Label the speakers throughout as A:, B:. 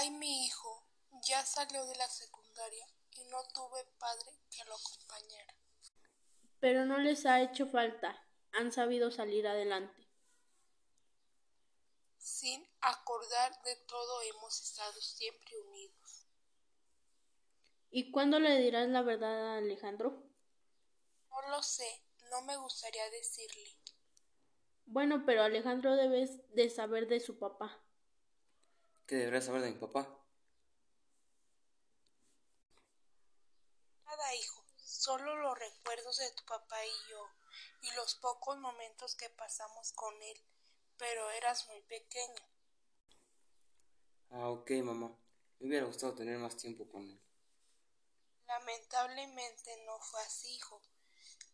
A: Ay, mi hijo, ya salió de la secundaria y no tuve padre que lo acompañara.
B: Pero no les ha hecho falta, han sabido salir adelante.
A: Sin acordar de todo hemos estado siempre unidos.
B: ¿Y cuándo le dirás la verdad a Alejandro?
A: No lo sé, no me gustaría decirle.
B: Bueno, pero Alejandro debe de saber de su papá.
C: ¿Qué debería saber de mi papá?
A: Nada, hijo, solo los recuerdos de tu papá y yo, y los pocos momentos que pasamos con él, pero eras muy pequeño.
C: Ah, ok, mamá. Me hubiera gustado tener más tiempo con él.
A: Lamentablemente no fue así, hijo.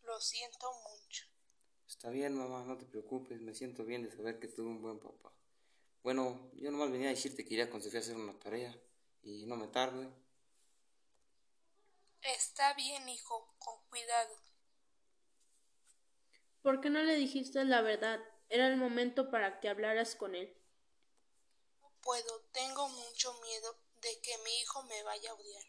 A: Lo siento mucho.
C: Está bien, mamá, no te preocupes. Me siento bien de saber que tuve un buen papá. Bueno, yo nomás venía a decirte que iría con Sofía a hacer una tarea y no me tarde.
A: Está bien, hijo, con cuidado.
B: ¿Por qué no le dijiste la verdad? Era el momento para que hablaras con él.
A: No puedo, tengo mucho miedo de que mi hijo me vaya a odiar.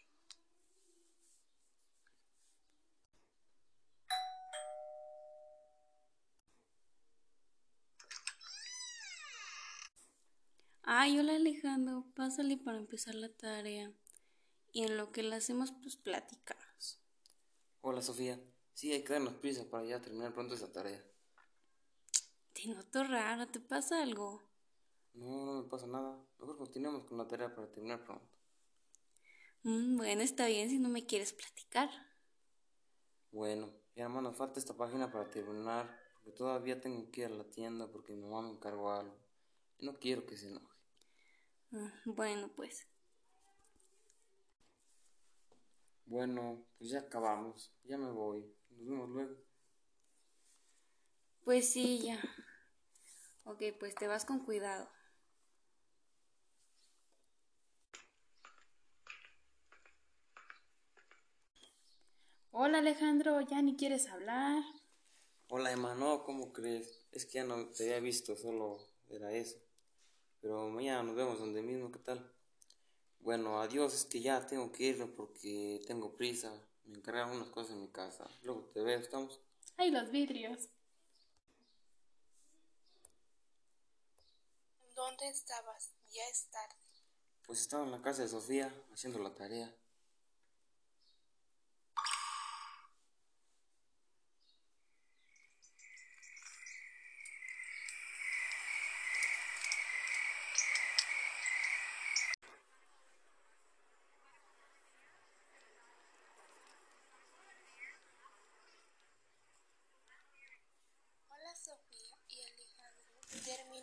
D: Ay, hola Alejandro, pásale para empezar la tarea. Y en lo que la hacemos, pues platicamos.
C: Hola, Sofía. Sí, hay que darnos prisa para ya terminar pronto esa tarea.
D: Te noto raro, ¿te pasa algo?
C: No, no me pasa nada. Mejor continuemos con la tarea para terminar pronto.
D: Mm, bueno, está bien si no me quieres platicar.
C: Bueno, ya hermano, nos falta esta página para terminar, porque todavía tengo que ir a la tienda porque mi mamá me encargó algo. Y no quiero que se enoje.
D: Mm, Bueno, pues.
C: Bueno, pues ya acabamos. Ya me voy. Nos vemos luego.
D: Pues sí, ya. Ok, pues te vas con cuidado. Hola Alejandro, ya ni quieres hablar.
C: Hola, Emma. No, ¿cómo crees? Es que ya no te había visto, solo era eso. Pero mañana nos vemos donde mismo, ¿qué tal? Bueno, adiós, es que ya tengo que irme porque tengo prisa. Me encargaron unas cosas en mi casa. Luego te veo, ¿estamos?
D: Ay, los vidrios.
A: ¿Dónde estabas? Ya es tarde.
C: Pues estaba en la casa de Sofía haciendo la tarea.
A: Hola, Sofía y Alejandro.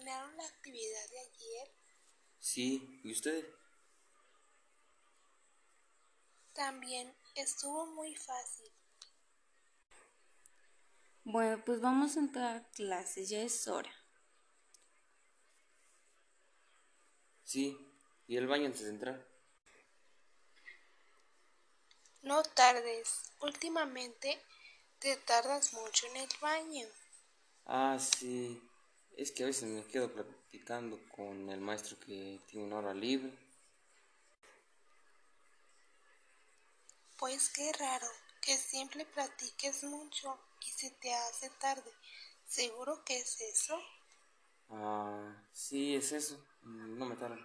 A: ¿Terminaron la actividad de ayer?
C: Sí, ¿y usted?
A: También estuvo muy fácil.
D: Bueno, pues vamos a entrar a clases, ya es hora.
C: Sí, ¿y el baño antes de entrar?
A: No tardes. Últimamente te tardas mucho en el baño.
C: Ah, sí. Es que a veces me quedo platicando con el maestro que tiene una hora libre.
A: Pues qué raro que siempre platiques mucho y se te hace tarde. ¿Seguro que es eso?
C: Ah, sí, es eso. No me tardo.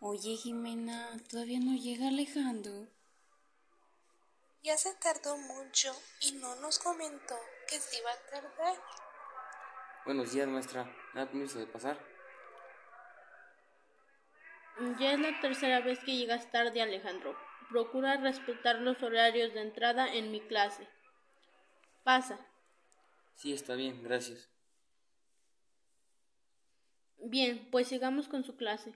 D: Oye, Jimena, todavía no llega Alejandro.
A: Ya se tardó mucho y no nos comentó que se iba a tardar.
C: Buenos días, maestra. ¿Me da permiso de pasar?
B: Ya es la tercera vez que llegas tarde, Alejandro. Procura respetar los horarios de entrada en mi clase. Pasa.
C: Sí, está bien, gracias.
B: Bien, pues sigamos con su clase.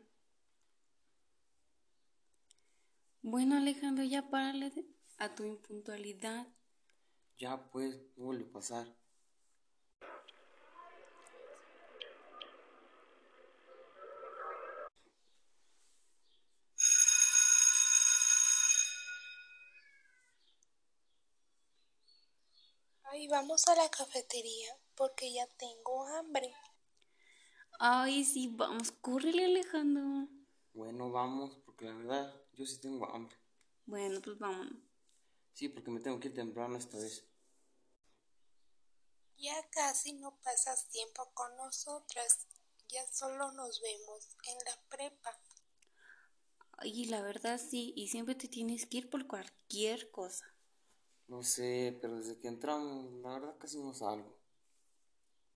D: Bueno, Alejandro, ya párale a tu impuntualidad.
C: Ya, pues, no vuelve a pasar.
A: Ay, vamos a la cafetería porque ya tengo hambre.
D: Ay, sí, vamos, córrele, Alejandro.
C: Bueno, vamos, porque la verdad yo sí tengo hambre.
D: Bueno, pues vámonos.
C: Sí, porque me tengo que ir temprano esta vez.
A: Ya casi no pasas tiempo con nosotras. Ya solo nos vemos en la prepa.
D: Ay, la verdad sí, y siempre te tienes que ir por cualquier cosa.
C: No sé, pero desde que entramos, la verdad casi no salgo.